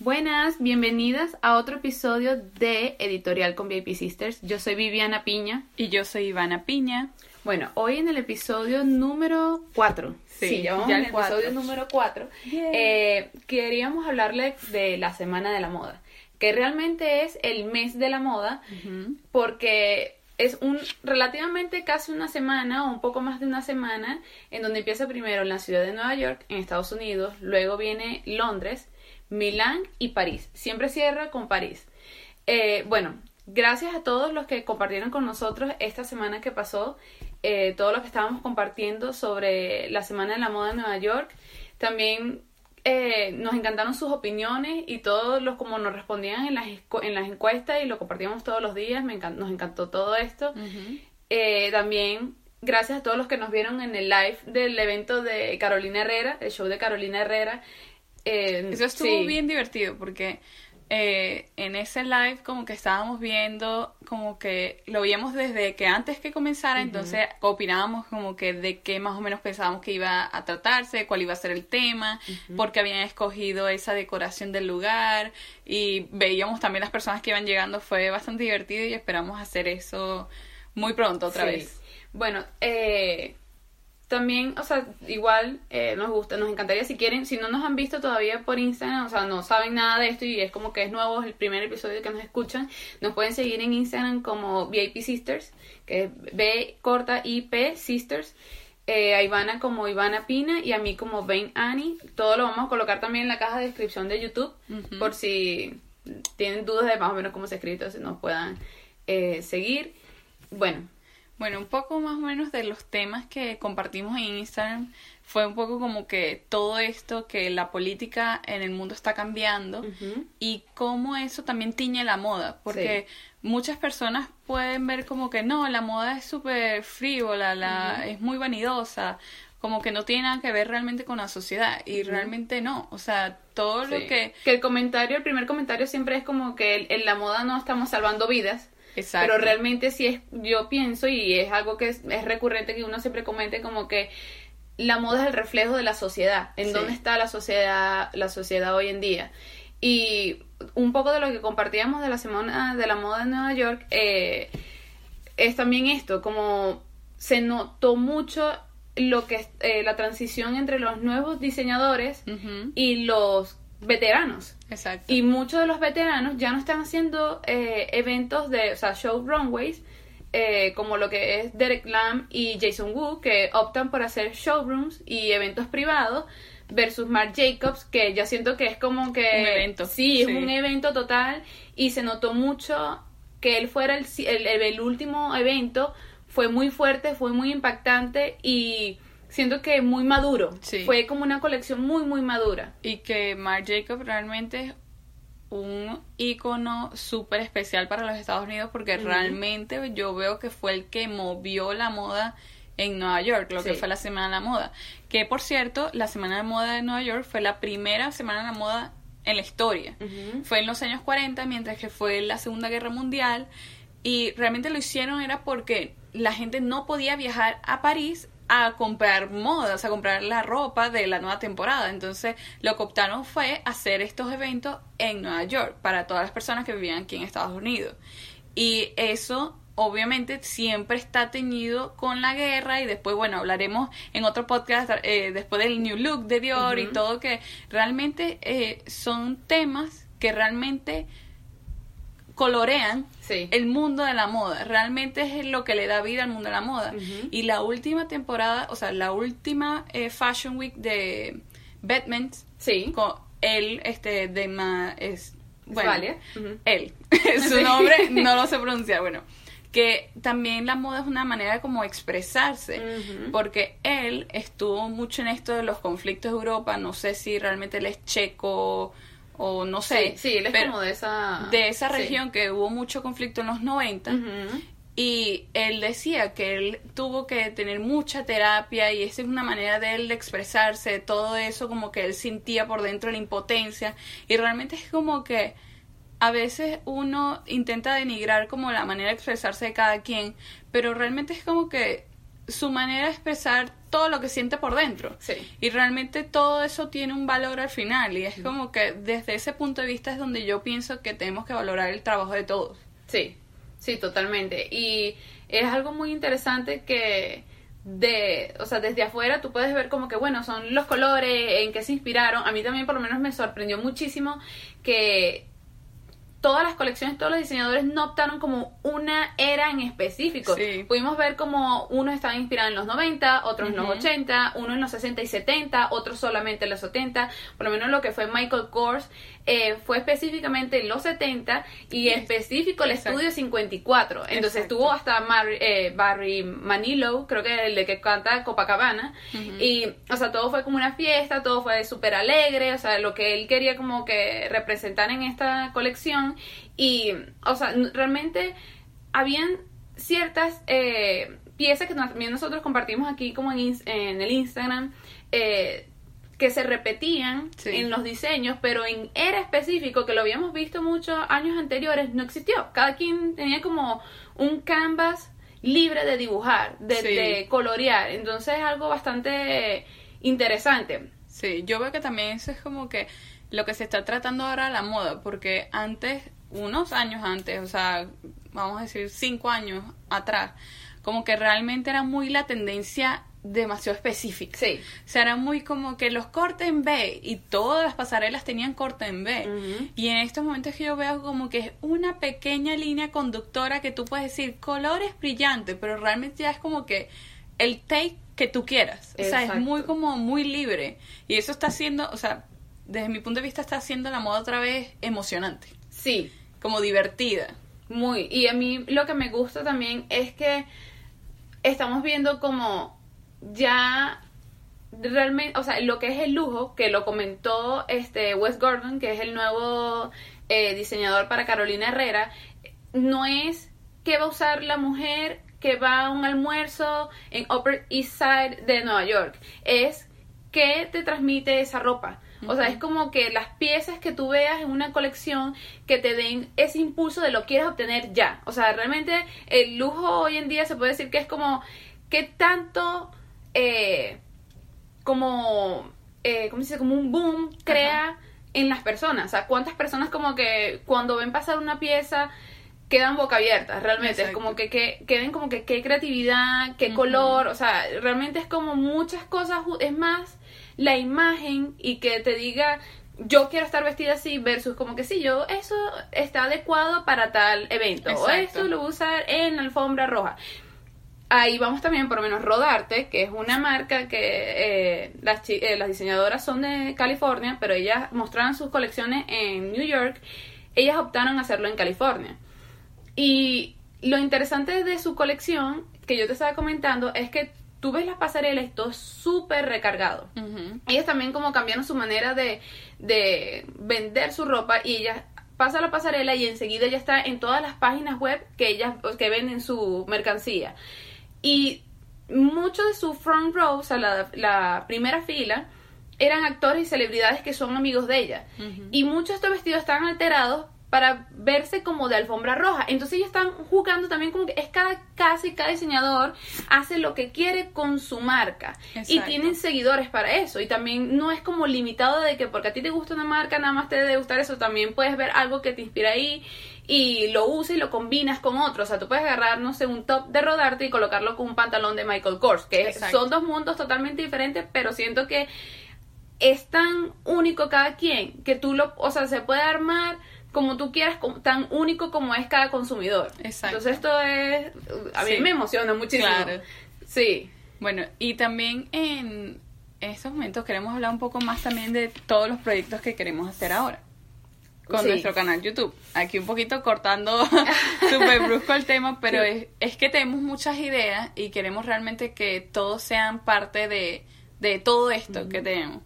Buenas, bienvenidas a otro episodio de Editorial con VIP Sisters. Yo soy Viviana Piña. Y yo soy Ivana Piña. Bueno, hoy en el episodio número 4. Sí, ya vamos ya en el cuatro. episodio número 4. Yay. queríamos hablarle de la Semana de la Moda, que realmente es el mes de la moda, porque es un relativamente casi una semana o un poco más de una semana en donde empieza primero en la ciudad de Nueva York, en Estados Unidos, luego viene Londres, Milán y París. Siempre cierra con París. Eh, bueno, gracias a todos los que compartieron con nosotros esta semana que pasó, eh, todo lo que estábamos compartiendo sobre la Semana de la Moda en Nueva York. También eh, nos encantaron sus opiniones y todos los como nos respondían en las, en las encuestas y lo compartíamos todos los días. Me encan- nos encantó todo esto. También gracias a todos los que nos vieron en el live del evento de Carolina Herrera, el show de Carolina Herrera. Eh, Eso estuvo sí. bien divertido porque eh, en ese live como que estábamos viendo, como que lo veíamos desde que antes que comenzara, entonces opinábamos como que de qué más o menos pensábamos que iba a tratarse, cuál iba a ser el tema, porque habían escogido esa decoración del lugar y veíamos también las personas que iban llegando, fue bastante divertido y esperamos hacer eso muy pronto otra Sí. vez. Bueno, eh, también, o sea, igual eh, nos gusta, nos encantaría si quieren, si no nos han visto todavía por Instagram, o sea, no saben nada de esto y es como que es nuevo, es el primer episodio que nos escuchan, nos pueden seguir en Instagram como VIP Sisters, que es B corta IP Sisters. Eh, a Ivana como Ivana Pina y a mí como Ben Annie. Todo lo vamos a colocar también en la caja de descripción de YouTube por si tienen dudas de más o menos cómo se escribe, entonces nos puedan eh, seguir. Bueno, Bueno, un poco más o menos de los temas que compartimos en Instagram fue un poco como que todo esto que la política en el mundo está cambiando y cómo eso también tiñe la moda, porque muchas personas pueden ver como que no, la moda es súper frívola, la, es muy vanidosa, como que no tiene nada que ver realmente con la sociedad y realmente no, o sea, todo lo Sí. que... el comentario, el primer comentario siempre es como que en la moda no estamos salvando vidas. Exacto. Pero realmente sí es, yo pienso y es algo que es, es recurrente que uno siempre comente como que la moda es el reflejo de la sociedad, en Sí. dónde está la sociedad, la sociedad hoy en día. Y un poco de lo que compartíamos de la semana de la moda en Nueva York eh, es también esto, como se notó mucho lo que es eh, la transición entre los nuevos diseñadores y los veteranos. Exacto. Y muchos de los veteranos ya no están haciendo eh, eventos de, o sea, show runways, eh, como lo que es Derek Lam y Jason Wu, que optan por hacer showrooms y eventos privados, versus Marc Jacobs, que ya siento que es como que... Un evento, Sí, es sí. un evento total y se notó mucho que él fuera el, el, el último evento, fue muy fuerte, fue muy impactante y siento que muy maduro. Sí. Fue como una colección muy, muy madura. Y que Marc Jacob realmente es un icono súper especial para los Estados Unidos porque realmente yo veo que fue el que movió la moda en Nueva York, lo que fue la Semana de la Moda. Que por cierto, la Semana de Moda de Nueva York fue la primera Semana de la Moda en la historia. Fue en los años 40, mientras que fue la Segunda Guerra Mundial. Y realmente lo hicieron era porque la gente no podía viajar a París a comprar modas, a comprar la ropa de la nueva temporada. Entonces, lo que optaron fue hacer estos eventos en Nueva York para todas las personas que vivían aquí en Estados Unidos. Y eso obviamente siempre está teñido con la guerra y después, bueno, hablaremos en otro podcast eh, después del New Look de Dior y todo que realmente eh, son temas que realmente colorean Sí. el mundo de la moda. Realmente es lo que le da vida al mundo de la moda. Y la última temporada, o sea, la última eh, Fashion Week de Batman, Sí. con él, este, de ma, es, bueno, él, su nombre no lo sé pronunciar, bueno, que también la moda es una manera de como expresarse, porque él estuvo mucho en esto de los conflictos de Europa, no sé si realmente él es checo o no sé, Sí, sí, él es pero como de esa... de esa sí. región que hubo mucho conflicto en los 90 Ujú. y él decía que él tuvo que tener mucha terapia y esa es una manera de él de expresarse, todo eso como que él sentía por dentro la impotencia y realmente es como que a veces uno intenta denigrar como la manera de expresarse de cada quien, pero realmente es como que su manera de expresar todo lo que siente por dentro. Sí. Y realmente todo eso tiene un valor al final. Y es como que desde ese punto de vista es donde yo pienso que tenemos que valorar el trabajo de todos. Sí, sí, totalmente. Y es algo muy interesante que de, o sea, desde afuera tú puedes ver como que, bueno, son los colores, en qué se inspiraron. A mí también por lo menos me sorprendió muchísimo que todas las colecciones, todos los diseñadores no optaron como una era en específico. Sí. Pudimos ver como unos estaban inspirados en los 90, otros en los 80, uno en los 60 y 70, otros solamente en los 70. Por lo menos lo que fue Michael Kors eh, fue específicamente en los 70 y Yes. específico el Exacto. estudio 54. Entonces Exacto. estuvo hasta Mar- eh, Barry Manilow, creo que es el de que canta Copacabana. Y, o sea, todo fue como una fiesta, todo fue súper alegre, o sea, lo que él quería como que representar en esta colección. Y, o sea, realmente habían ciertas eh, piezas que también nosotros compartimos aquí como en, en el Instagram. eh, que se repetían Sí. en los diseños, pero en era específico, que lo habíamos visto muchos años anteriores, no existió. Cada quien tenía como un canvas libre de dibujar, de, Sí. de colorear. Entonces es algo bastante interesante. Sí, yo veo que también eso es como que lo que se está tratando ahora la moda, porque antes, unos años antes, o sea, vamos a decir cinco años atrás, como que realmente era muy la tendencia demasiado específica. Sí. O sea, era muy como que los cortes en B y todas las pasarelas tenían corte en B. Y en estos momentos que yo veo como que es una pequeña línea conductora que tú puedes decir colores brillantes, pero realmente ya es como que el take que tú quieras. O sea, es muy como muy libre. Y eso está haciendo, o sea, desde mi punto de vista está haciendo la moda otra vez emocionante, Sí, como divertida. Muy, y a mí lo que me gusta también es que estamos viendo como ya realmente, o sea, lo que es el lujo, que lo comentó este Wes Gordon, que es el nuevo eh, diseñador para Carolina Herrera, no es que va a usar la mujer que va a un almuerzo en Upper East Side de Nueva York, es que te transmite esa ropa. O sea, es como que las piezas que tú veas en una colección que te den ese impulso de lo quieres obtener ya. O sea, realmente el lujo hoy en día se puede decir que es como que tanto eh, como eh, ¿cómo se dice? como un boom crea en las personas. O sea, cuántas personas como que cuando ven pasar una pieza quedan boca abiertas, realmente. Es como que, que queden como que qué creatividad, qué color, o sea, realmente es como muchas cosas, es más la imagen y que te diga yo quiero estar vestida así versus como que sí, yo eso está adecuado para tal evento o esto lo voy a usar en la alfombra roja. Ahí vamos también, por lo menos, Rodarte, que es una marca que eh, las, eh, las diseñadoras son de California, pero ellas mostraron sus colecciones en New York. Ellas optaron a hacerlo en California. Y lo interesante de su colección, que yo te estaba comentando, es que tú ves las pasarelas y todo súper recargado. Ellas también como cambiaron su manera de, de vender su ropa y ellas pasa la pasarela y enseguida ya está en todas las páginas web que ellas que venden su mercancía. Y mucho de su front row, o sea, la, la primera fila, eran actores y celebridades que son amigos de ella. Y muchos de estos vestidos estaban alterados para verse como de alfombra roja. Entonces ellos están jugando también como que es cada casi cada diseñador hace lo que quiere con su marca. Y tienen seguidores para eso. Y también no es como limitado de que porque a ti te gusta una marca, nada más te debe gustar eso. También puedes ver algo que te inspira ahí y lo usas y lo combinas con otro. O sea, tú puedes agarrar, no sé, un top de rodarte y colocarlo con un pantalón de Michael Kors. Que Exacto. son dos mundos totalmente diferentes, pero siento que es tan único cada quien que tú lo, o sea, se puede armar como tú quieras, tan único como es cada consumidor. Exacto. Entonces esto es, a mí Sí. me emociona muchísimo. Claro. Sí. Bueno, y también en, estos momentos queremos hablar un poco más también de todos los proyectos que queremos hacer ahora con Sí. nuestro canal YouTube. Aquí un poquito cortando súper brusco el tema, pero Sí. es, es que tenemos muchas ideas y queremos realmente que todos sean parte de, de todo esto que tenemos.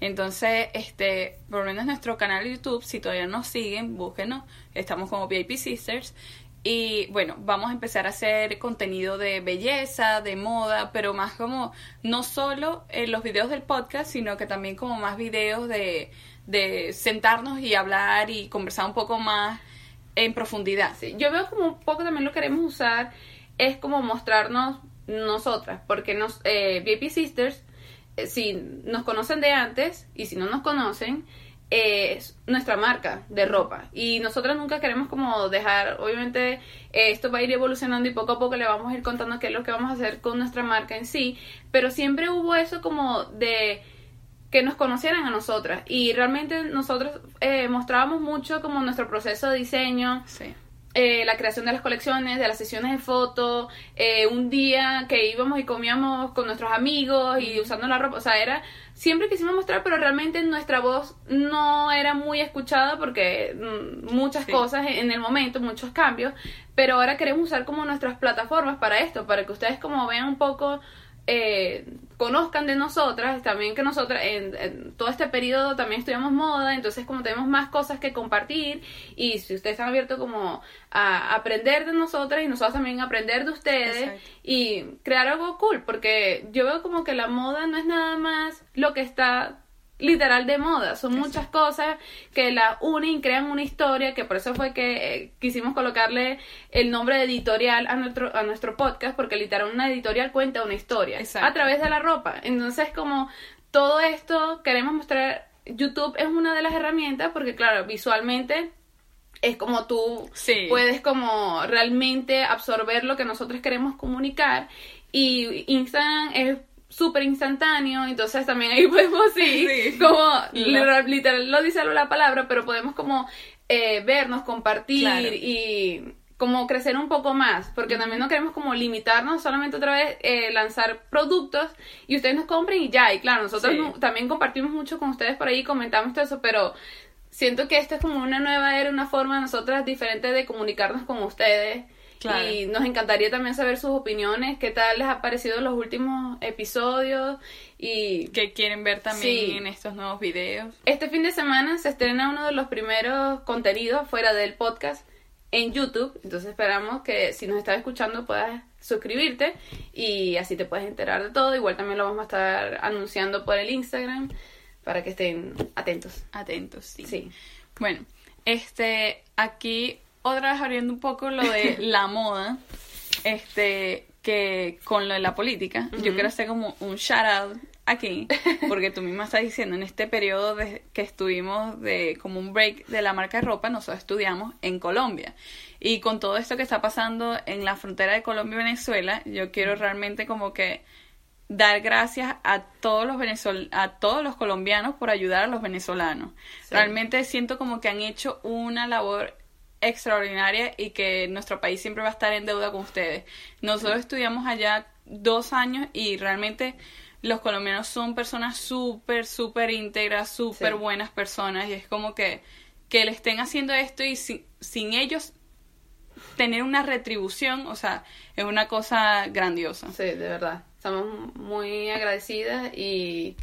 Entonces, este, por lo menos nuestro canal de YouTube, si todavía nos siguen, búsquenos. Estamos como VIP Sisters. Y bueno, vamos a empezar a hacer contenido de belleza, de moda, pero más como no solo en los videos del podcast, sino que también como más videos de, de sentarnos y hablar y conversar un poco más en profundidad. Yo veo como un poco también lo queremos usar es como mostrarnos nosotras, porque nos, eh, VIP Sisters, si nos conocen de antes y si no nos conocen, es nuestra marca de ropa. Y nosotros nunca queremos como dejar obviamente eh, esto va a ir evolucionando y poco a poco le vamos a ir contando qué es lo que vamos a hacer con nuestra marca en sí. Pero siempre hubo eso como de que nos conocieran a nosotras. Y realmente nosotros eh, mostrábamos mucho como nuestro proceso de diseño. Sí. Eh, la creación de las colecciones, de las sesiones de fotos, eh, un día que íbamos y comíamos con nuestros amigos y usando la ropa, o sea, era, siempre quisimos mostrar, pero realmente nuestra voz no era muy escuchada porque mm, muchas Sí. cosas en el momento, muchos cambios, pero ahora queremos usar como nuestras plataformas para esto, para que ustedes como vean un poco eh, conozcan de nosotras, también que nosotras en, en todo este periodo también estudiamos moda, entonces como tenemos más cosas que compartir y si ustedes están abiertos como a aprender de nosotras y nosotros también aprender de ustedes Exacto. y crear algo cool, porque yo veo como que la moda no es nada más lo que está literal de moda, son muchas cosas que la unen y crean una historia, que por eso fue que eh, quisimos colocarle el nombre de editorial a nuestro, a nuestro podcast, porque literal una editorial cuenta una historia Exacto. a través de la ropa. Entonces como todo esto queremos mostrar, YouTube es una de las herramientas, porque claro, visualmente es como tú Sí. puedes como realmente absorber lo que nosotros queremos comunicar y Instagram es súper instantáneo, entonces también ahí podemos sí, Sí. como Lo- literal, lo dice la palabra, pero podemos como eh, vernos, compartir Claro. y como crecer un poco más, porque también no queremos como limitarnos solamente otra vez eh, lanzar productos y ustedes nos compren y ya, y claro, nosotros Sí. no- también compartimos mucho con ustedes por ahí, comentamos todo eso, pero siento que esta es como una nueva era, una forma de nosotras diferente de comunicarnos con ustedes. Claro. Y nos encantaría también saber sus opiniones, qué tal les ha parecido los últimos episodios. Y que quieren ver también Sí. en estos nuevos videos. este fin de semana se estrena uno de los primeros contenidos fuera del podcast en YouTube. Entonces esperamos que si nos estás escuchando puedas suscribirte y así te puedes enterar de todo. Igual también lo vamos a estar anunciando por el Instagram para que estén atentos. Atentos, sí. Sí. Bueno, este, aquí otra vez abriendo un poco lo de la moda, este, que con lo de la política, yo quiero hacer como un shout out aquí, porque tú misma estás diciendo, en este periodo de, que estuvimos de como un break de la marca de ropa, nosotros estudiamos en Colombia. Y con todo esto que está pasando en la frontera de Colombia y Venezuela, yo quiero realmente como que dar gracias a todos los venezol a todos los colombianos por ayudar a los venezolanos. Sí. Realmente siento como que han hecho una labor extraordinaria y que nuestro país siempre va a estar en deuda con ustedes. Nosotros estudiamos allá dos años y realmente los colombianos son personas súper, súper íntegras, súper Sí. buenas personas y es como que, que le estén haciendo esto y sin ellos tener una retribución, o sea, es una cosa grandiosa. Sí, de verdad. Estamos muy agradecidas y,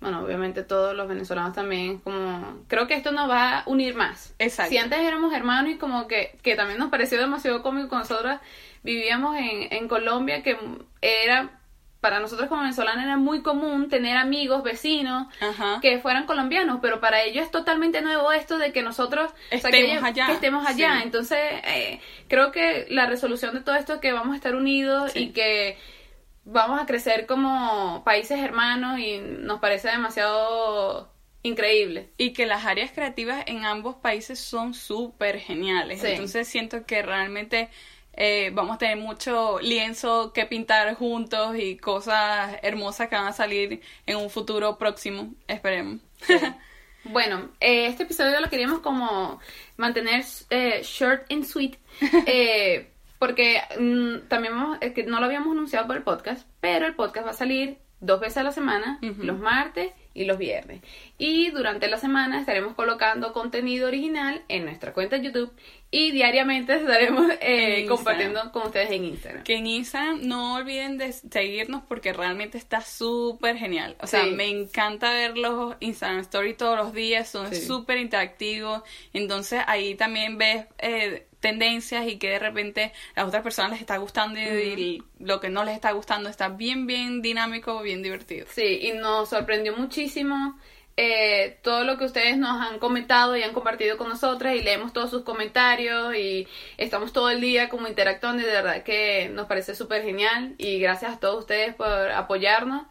bueno, obviamente todos los venezolanos también, como, creo que esto nos va a unir más. Exacto. Si antes éramos hermanos y como que, que también nos pareció demasiado cómico nosotras, vivíamos en, en Colombia, que era, para nosotros como venezolanos era muy común tener amigos, vecinos, Ajá. que fueran colombianos, pero para ellos es totalmente nuevo esto de que nosotros o sea, Estemos que allá. que estemos allá. Sí. Entonces, eh, creo que la resolución de todo esto es que vamos a estar unidos Sí. y que vamos a crecer como países hermanos y nos parece demasiado increíble. Y que las áreas creativas en ambos países son súper geniales. Sí. Entonces siento que realmente eh, vamos a tener mucho lienzo que pintar juntos y cosas hermosas que van a salir en un futuro próximo. Esperemos. Bueno, eh, este episodio lo queríamos como mantener eh, short and sweet, eh, porque mm, también vamos- es que no lo habíamos anunciado por el podcast, pero el podcast va a salir dos veces a la semana, los martes y los viernes. Y durante la semana estaremos colocando contenido original en nuestra cuenta de YouTube y diariamente estaremos eh, En compartiendo con ustedes en Instagram. Que en Instagram no olviden de seguirnos porque realmente está súper genial. O sea, Sí. me encanta ver los Instagram Story todos los días, son Sí. súper interactivos. Entonces ahí también ves eh, tendencias y que de repente a las otras personas les está gustando y, y lo que no les está gustando está bien, bien dinámico, bien divertido. Sí, y nos sorprendió muchísimo eh, todo lo que ustedes nos han comentado y han compartido con nosotras y leemos todos sus comentarios y estamos todo el día como interactuando y de verdad que nos parece súper genial y gracias a todos ustedes por apoyarnos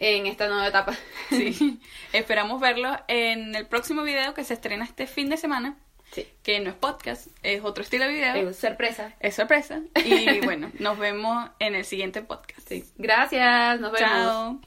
en esta nueva etapa. Sí. Esperamos verlos en el próximo video que se estrena este fin de semana. Sí. Que no es podcast, es otro estilo de video. Es sorpresa. Es sorpresa. Y bueno, nos vemos en el siguiente podcast. Sí. Gracias, nos vemos. Chao.